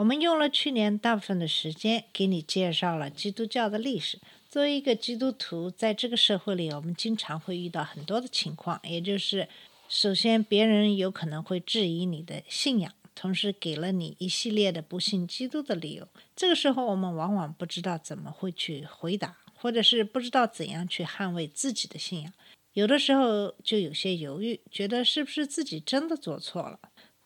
我们用了去年大部分的时间给你介绍了基督教的历史。作为一个基督徒，在这个社会里，我们经常会遇到很多的情况，也就是，首先别人有可能会质疑你的信仰，同时给了你一系列的不信基督的理由。这个时候，我们往往不知道怎么会去回答，或者是不知道怎样去捍卫自己的信仰。有的时候就有些犹豫，觉得是不是自己真的做错了。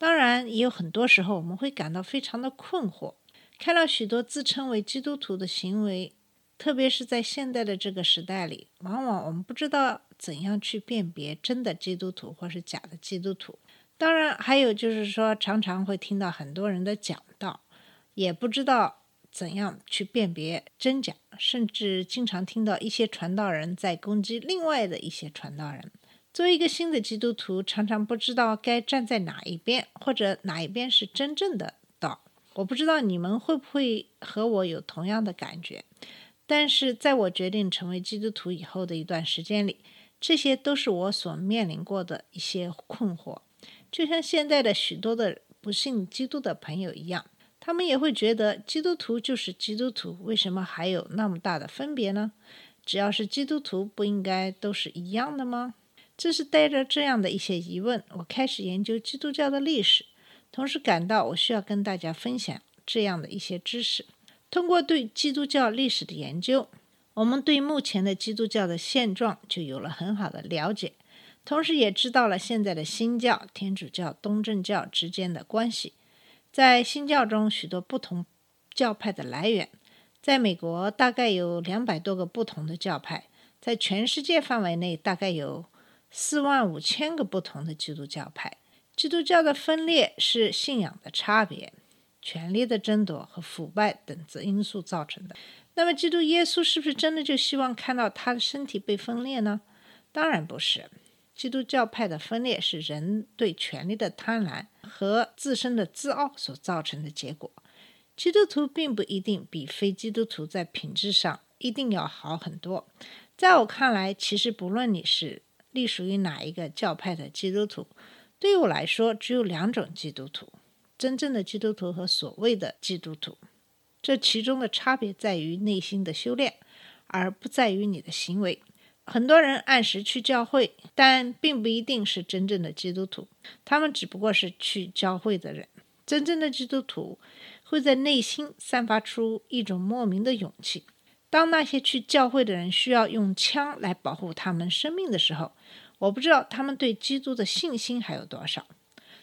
当然，也有很多时候我们会感到非常的困惑，看到许多自称为基督徒的行为，特别是在现代的这个时代里，往往我们不知道怎样去辨别真的基督徒或是假的基督徒。当然，还有就是说，常常会听到很多人的讲道，也不知道怎样去辨别真假，甚至经常听到一些传道人在攻击另外的一些传道人。作为一个新的基督徒，常常不知道该站在哪一边，或者哪一边是真正的道。我不知道你们会不会和我有同样的感觉，但是在我决定成为基督徒以后的一段时间里，这些都是我所面临过的一些困惑。就像现在的许多的不信基督的朋友一样，他们也会觉得基督徒就是基督徒，为什么还有那么大的分别呢？只要是基督徒，不应该都是一样的吗？正是带着这样的一些疑问，我开始研究基督教的历史，同时感到我需要跟大家分享这样的一些知识。通过对基督教历史的研究，我们对目前的基督教的现状就有了很好的了解，同时也知道了现在的新教、天主教、东正教之间的关系。在新教中，许多不同教派的来源，在美国大概有两百多个不同的教派，在全世界范围内大概有。四万五千个不同的基督教派，基督教的分裂是信仰的差别、权力的争夺和腐败等子因素造成的。那么，基督耶稣是不是真的就希望看到他的身体被分裂呢？当然不是。基督教派的分裂是人对权力的贪婪和自身的自傲所造成的结果。基督徒并不一定比非基督徒在品质上一定要好很多。在我看来，其实不论你是隶属于哪一个教派的基督徒？对于我来说，只有两种基督徒：真正的基督徒和所谓的基督徒。这其中的差别在于内心的修炼，而不在于你的行为。很多人按时去教会，但并不一定是真正的基督徒，他们只不过是去教会的人。真正的基督徒会在内心散发出一种莫名的勇气。当那些去教会的人需要用枪来保护他们生命的时候，我不知道他们对基督的信心还有多少。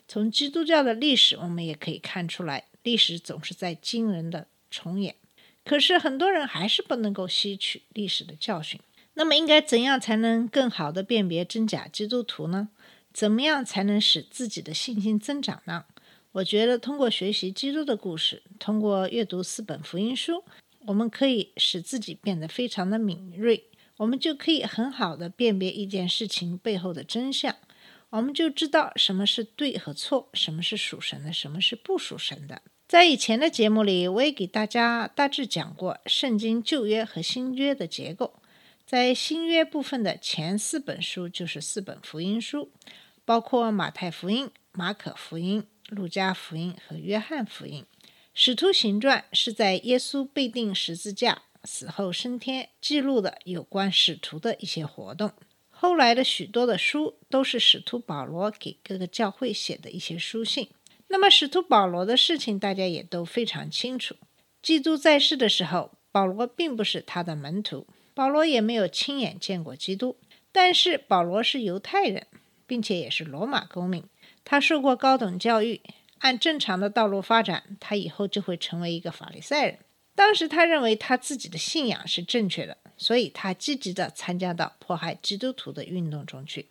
从基督教的历史，我们也可以看出来，历史总是在惊人的重演。可是很多人还是不能够吸取历史的教训。那么，应该怎样才能更好的辨别真假基督徒呢？怎么样才能使自己的信心增长呢？我觉得，通过学习基督的故事，通过阅读四本福音书。我们可以使自己变得非常的敏锐，我们就可以很好的辨别一件事情背后的真相，我们就知道什么是对和错，什么是属神的，什么是不属神的。在以前的节目里，我也给大家大致讲过圣经旧约和新约的结构。在新约部分的前四本书就是四本福音书，包括马太福音、马可福音、路加福音和约翰福音。使徒行传是在耶稣被钉十字架、死后升天记录的有关使徒的一些活动。后来的许多的书都是使徒保罗给各个教会写的一些书信。那么使徒保罗的事情大家也都非常清楚。基督在世的时候，保罗并不是他的门徒，保罗也没有亲眼见过基督。但是保罗是犹太人，并且也是罗马公民，他受过高等教育。按正常的道路发展，他以后就会成为一个法利赛人。当时他认为他自己的信仰是正确的，所以他积极地参加到迫害基督徒的运动中去。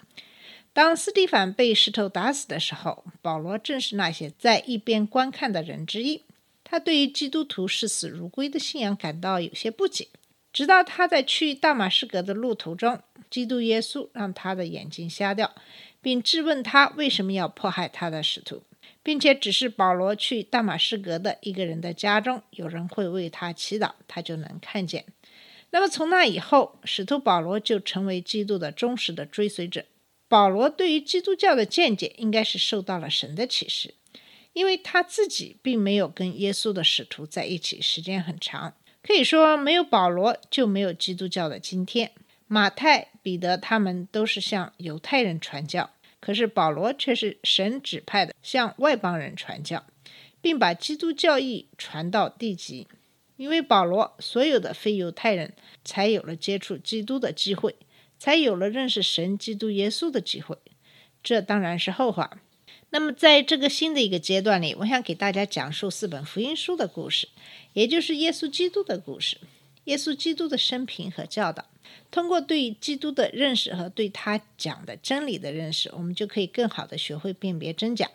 当斯蒂凡被石头打死的时候，保罗正是那些在一边观看的人之一。他对于基督徒视死如归的信仰感到有些不解。直到他在去大马士革的路途中，基督耶稣让他的眼睛瞎掉，并质问他为什么要迫害他的使徒，并且只是保罗去大马士革的一个人的家中，有人会为他祈祷，他就能看见。那么从那以后，使徒保罗就成为基督的忠实的追随者。保罗对于基督教的见解，应该是受到了神的启示，因为他自己并没有跟耶稣的使徒在一起时间很长。可以说，没有保罗就没有基督教的今天。马太、彼得他们都是向犹太人传教，可是保罗却是神指派的向外邦人传教，并把基督教义传到地极。因为保罗，所有的非犹太人才有了接触基督的机会，才有了认识神基督耶稣的机会。这当然是后话。那么，在这个新的一个阶段里，我想给大家讲述四本福音书的故事，也就是耶稣基督的故事，耶稣基督的生平和教导。通过对基督的认识和对他讲的真理的认识，我们就可以更好的学会辨别真假。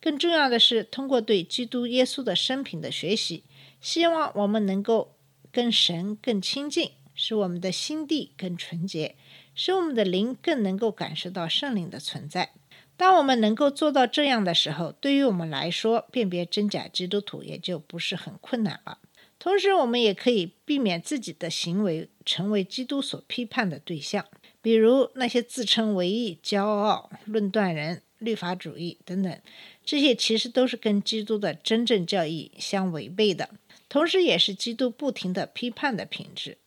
更重要的是，通过对基督耶稣的生平的学习，希望我们能够跟神更亲近，使我们的心地更纯洁，使我们的灵更能够感受到圣灵的存在。当我们能够做到这样的时候，对于我们来说，辨别真假基督徒也就不是很困难了。同时，我们也可以避免自己的行为成为基督所批判的对象，比如那些自称为义、骄傲、论断人、律法主义等等，这些其实都是跟基督的真正教义相违背的，同时也是基督不停的批判的品质。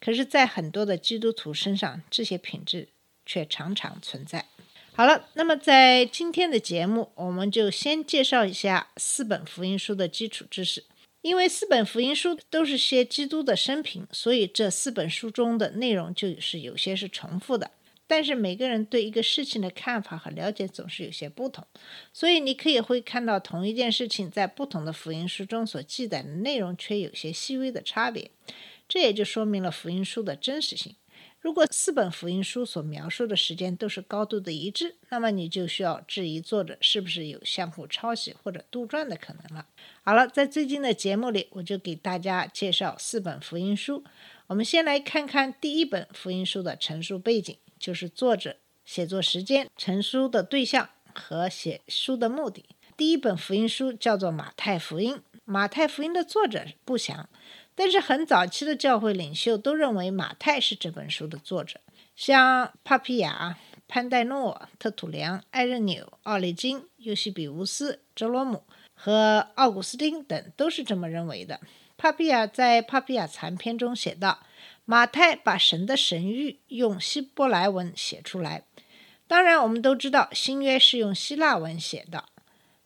可是，在很多的基督徒身上，这些品质却常常存在。好了，那么在今天的节目，我们就先介绍一下四本福音书的基础知识。因为四本福音书都是些基督的生平，所以这四本书中的内容就是有些是重复的。但是每个人对一个事情的看法和了解总是有些不同，所以你可以会看到同一件事情在不同的福音书中所记载的内容却有些细微的差别。这也就说明了福音书的真实性。如果四本福音书所描述的时间都是高度的一致，那么你就需要质疑作者是不是有相互抄袭或者杜撰的可能了。好了，在最近的节目里，我就给大家介绍四本福音书。我们先来看看第一本福音书的陈述背景，就是作者写作时间、成书的对象和写书的目的。第一本福音书叫做《马太福音》，马太福音的作者不详。但是很早期的教会领袖都认为马太是这本书的作者，像帕皮亚、潘代诺、特土良、艾任纽、奥利金、尤西比乌斯、哲罗姆和奥古斯丁等都是这么认为的。帕皮亚在《帕皮亚残篇》中写道：“马太把神的神谕用希伯来文写出来。当然，我们都知道新约是用希腊文写的。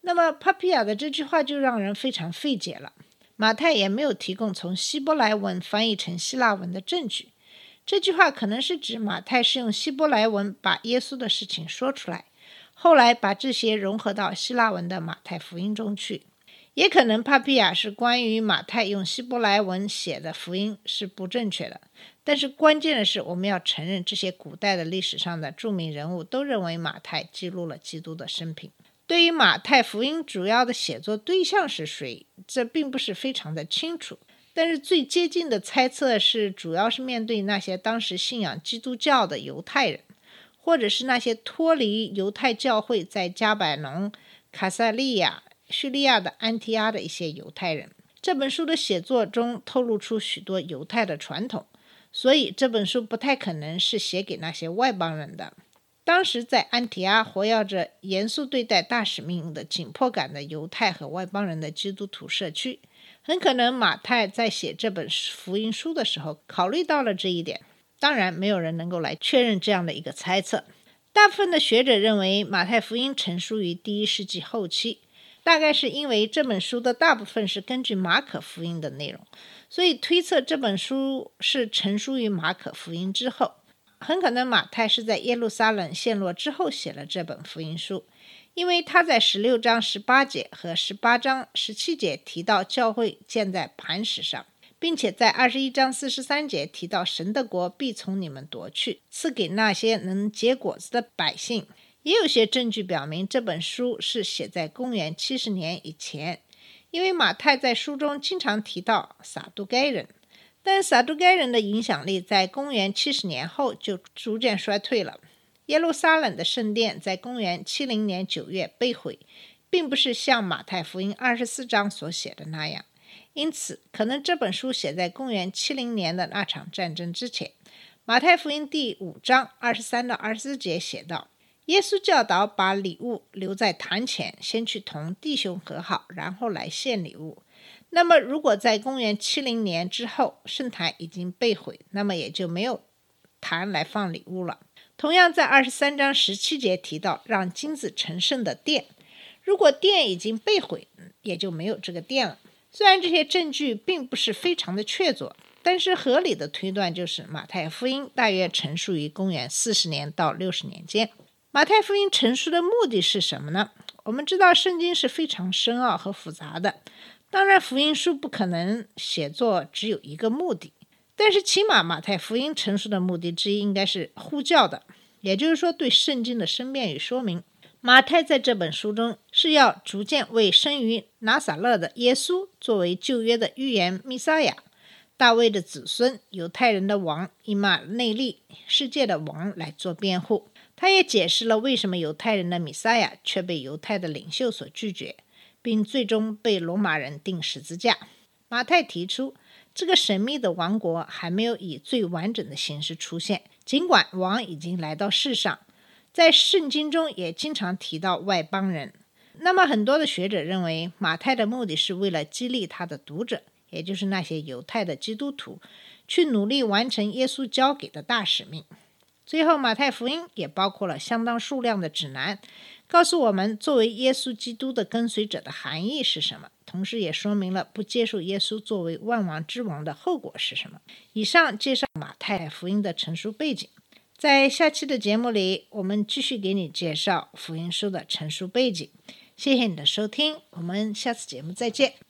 那么帕皮亚的这句话就让人非常费解了。”马太也没有提供从希伯来文翻译成希腊文的证据。这句话可能是指马太是用希伯来文把耶稣的事情说出来，后来把这些融合到希腊文的马太福音中去。也可能帕皮亚是关于马太用希伯来文写的福音是不正确的。但是关键的是，我们要承认这些古代的历史上的著名人物都认为马太记录了基督的生平。对于马太福音主要的写作对象是谁，这并不是非常的清楚。但是最接近的猜测是，主要是面对那些当时信仰基督教的犹太人，或者是那些脱离犹太教会在加百农、卡萨利亚、叙利亚的安提阿的一些犹太人。这本书的写作中透露出许多犹太的传统，所以这本书不太可能是写给那些外邦人的。当时在安提阿活跃着严肃对待大使命的紧迫感的犹太和外邦人的基督徒社区，很可能马太在写这本福音书的时候考虑到了这一点。当然，没有人能够来确认这样的一个猜测。大部分的学者认为马太福音成书于第一世纪后期，大概是因为这本书的大部分是根据马可福音的内容，所以推测这本书是成书于马可福音之后。很可能马太是在耶路撒冷陷落之后写了这本福音书，因为他在十六章十八节和十八章十七节提到教会建在磐石上，并且在二十一章四十三节提到神的国必从你们夺去，赐给那些能结果子的百姓。也有些证据表明这本书是写在公元七十年以前，因为马太在书中经常提到撒都该人，但撒都该人的影响力在公元七十年后就逐渐衰退了。耶路撒冷的圣殿在公元七零年九月被毁，并不是像马太福音二十四章所写的那样。因此，可能这本书写在公元七零年的那场战争之前。马太福音第五章二十三到二十四节写道：“耶稣教导把礼物留在坛前，先去同弟兄和好，然后来献礼物。那么，如果在公元七零年之后圣坛已经被毁，那么也就没有坛来放礼物了。同样，在二十三章十七节提到让金子成圣的殿，如果殿已经被毁，也就没有这个殿了。虽然这些证据并不是非常的确凿。”但是合理的推断就是，马太福音大约陈述于公元四十年到六十年间。马太福音陈述的目的是什么呢？我们知道圣经是非常深奥和复杂的，当然福音书不可能写作只有一个目的。但是起码马太福音陈述的目的之一应该是呼叫的，也就是说对圣经的申辩与说明。马太在这本书中是要逐渐为生于拿撒勒的耶稣作为旧约的预言弥撒亚。大卫的子孙，犹太人的王，以马内利，世界的王来做辩护。他也解释了为什么犹太人的弥赛亚却被犹太的领袖所拒绝，并最终被罗马人钉十字架。马太提出，这个神秘的王国还没有以最完整的形式出现，尽管王已经来到世上，在圣经中也经常提到外邦人。那么，很多的学者认为，马太的目的是为了激励他的读者。也就是那些犹太的基督徒，去努力完成耶稣交给的大使命。最后，马太福音也包括了相当数量的指南，告诉我们作为耶稣基督的跟随者的含义是什么，同时也说明了不接受耶稣作为万王之王的后果是什么。以上介绍马太福音的成书背景，在下期的节目里，我们继续给你介绍福音书的成书背景。谢谢你的收听，我们下次节目再见。